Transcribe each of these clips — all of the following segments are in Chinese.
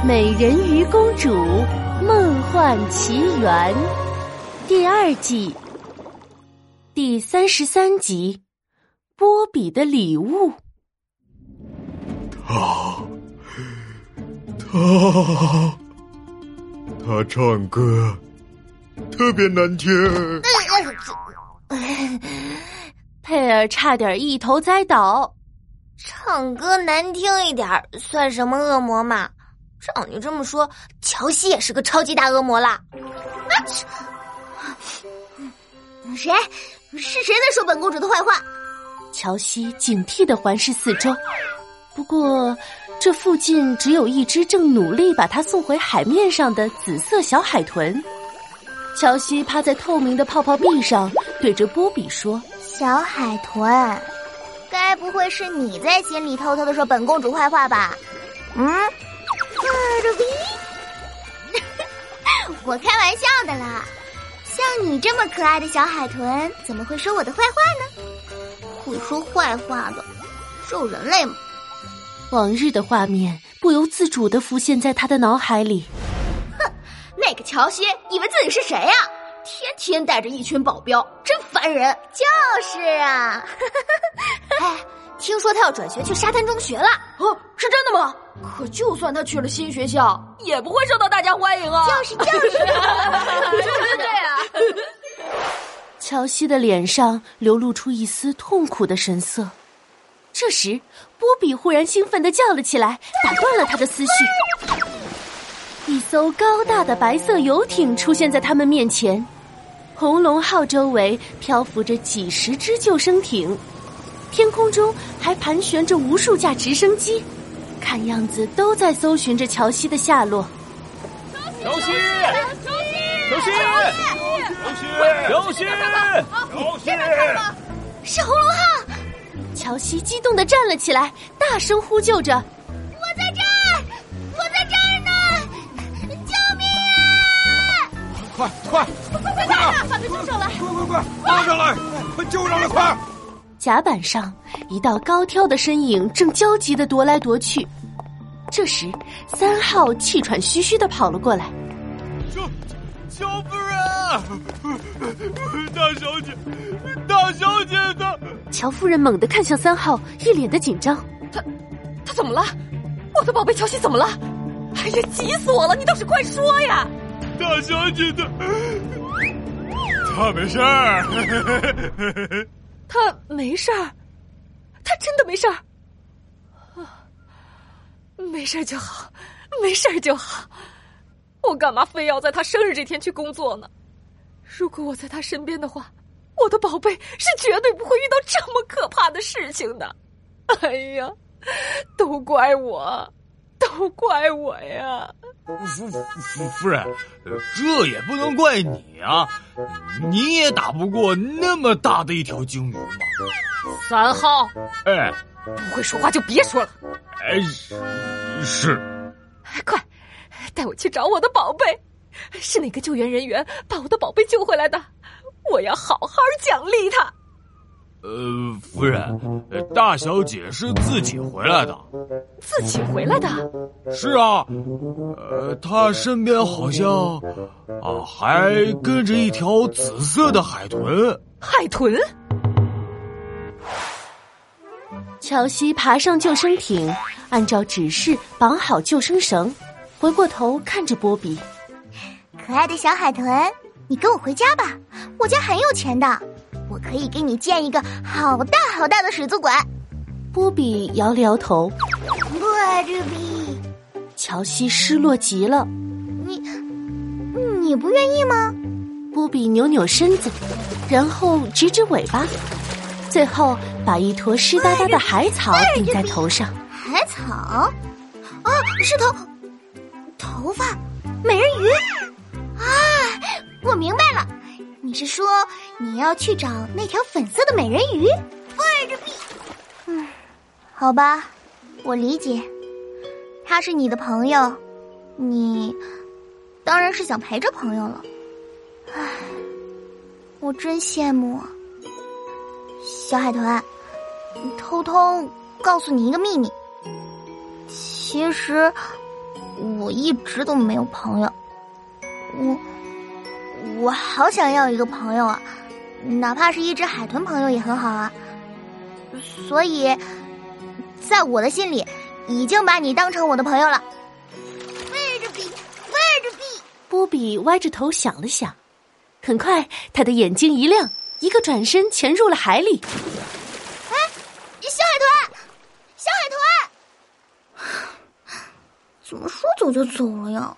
《美人鱼公主梦幻奇缘》第二季第三十三集：波比的礼物。他，他，他唱歌特别难听。佩尔差点一头栽倒。唱歌难听一点算什么恶魔嘛？照你这么说，乔西也是个超级大恶魔啦！啊！谁？是谁在说本公主的坏话？乔西警惕的环视四周，不过这附近只有一只正努力把它送回海面上的紫色小海豚。乔西趴在透明的泡泡壁上，对着波比说：“小海豚。”该不会是你在心里偷偷的说本公主坏话吧？嗯，我开玩笑的啦。像你这么可爱的小海豚，怎么会说我的坏话呢？会说坏话的，只有人类吗？往日的画面不由自主的浮现在他的脑海里。哼，那个乔西以为自己是谁呀？天天带着一群保镖，真烦人。就是啊，哎，听说他要转学去沙滩中学了。哦，是真的吗？可就算他去了新学校，也不会受到大家欢迎啊。就是就是，对啊。乔西的脸上流露出一丝痛苦的神色。这时，波比忽然兴奋的叫了起来，打断了他的思绪。一艘高大的白色游艇出现在他们面前，红龙号周围漂浮着几十只救生艇，天空中还盘旋着无数架直升机，看样子都在搜寻着乔西的下落。乔西，乔西，乔西，乔西，乔西，是红龙号！乔西激动的站了起来，大声呼救着。快快快快快！把他救上来！快快快！拉上来！快救上来！快！甲板上，一道高挑的身影正焦急的踱来踱去。这时，三号气喘吁吁的跑了过来。乔乔夫人，大小姐，大小姐的。乔夫人猛地看向三号，一脸的紧张。他，他怎么了？我的宝贝乔西怎么了？哎呀，急死我了！你倒是快说呀！大小姐的，他没事儿，他没事儿，他真的没事儿，啊，没事就好，没事就好。我干嘛非要在他生日这天去工作呢？如果我在他身边的话，我的宝贝是绝对不会遇到这么可怕的事情的。哎呀，都怪我，都怪我呀！夫夫夫人，这也不能怪你啊！你也打不过那么大的一条鲸鱼吗。三号，哎，不会说话就别说了。哎，是。快，带我去找我的宝贝。是哪个救援人员把我的宝贝救回来的？我要好好奖励他。呃，夫人，大小姐是自己回来的。自己回来的？是啊，呃，她身边好像啊还跟着一条紫色的海豚。海豚？乔西爬上救生艇，按照指示绑好救生绳，回过头看着波比：“可爱的小海豚，你跟我回家吧，我家很有钱的。”我可以给你建一个好大好大的水族馆。波比摇了摇头，不爱这比。乔西失落极了。你，你不愿意吗？波比扭扭身子，然后直直尾巴，最后把一坨湿哒哒的海草顶在头上。海草？啊，是头头发，美人鱼。啊，我明白了。你是说你要去找那条粉色的美人鱼？放着币。嗯，好吧，我理解。他是你的朋友，你当然是想陪着朋友了。唉，我真羡慕啊。小海豚，偷偷告诉你一个秘密，其实我一直都没有朋友，我我好想要一个朋友啊，哪怕是一只海豚朋友也很好啊。所以，在我的心里，已经把你当成我的朋友了。波比歪着头想了想，很快他的眼睛一亮，一个转身潜入了海里。哎，小海豚，小海豚，怎么说走就走了呀？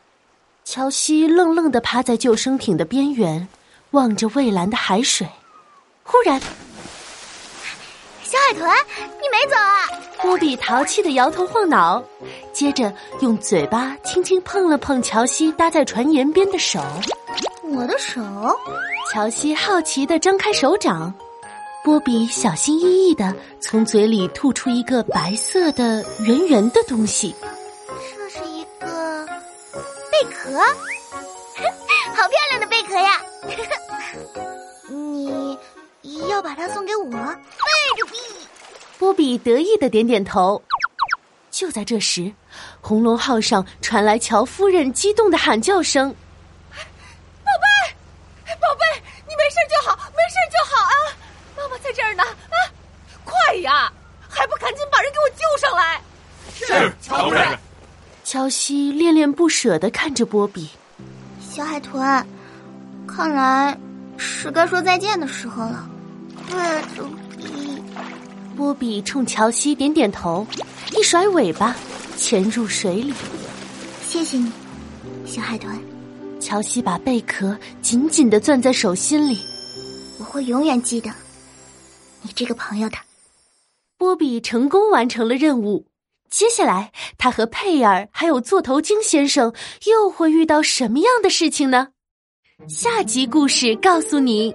乔西愣愣的趴在救生艇的边缘，望着蔚蓝的海水。忽然。小海豚，你没走啊？波比淘气的摇头晃脑，接着用嘴巴轻轻碰了碰乔西搭在船沿边的手。我的手？乔西好奇的张开手掌，波比小心翼翼的从嘴里吐出一个白色的圆圆的东西。壳，好漂亮的贝壳呀！你。要把它送给我，背着比。波比得意的点点头。就在这时，红龙号上传来乔夫人激动的喊叫声：“宝贝，宝贝，你没事就好，没事就好啊！妈妈在这儿呢啊！快呀，还不赶紧把人给我救上来！”是乔夫人。乔西恋恋不舍的看着波比。小海豚，看来是该说再见的时候了。背着比，波比冲乔西点点头，一甩尾巴，潜入水里。谢谢你，小海豚。乔西把贝壳紧紧的攥在手心里。我会永远记得你这个朋友的。波比成功完成了任务。接下来，他和佩尔还有座头鲸先生又会遇到什么样的事情呢？下集故事告诉你。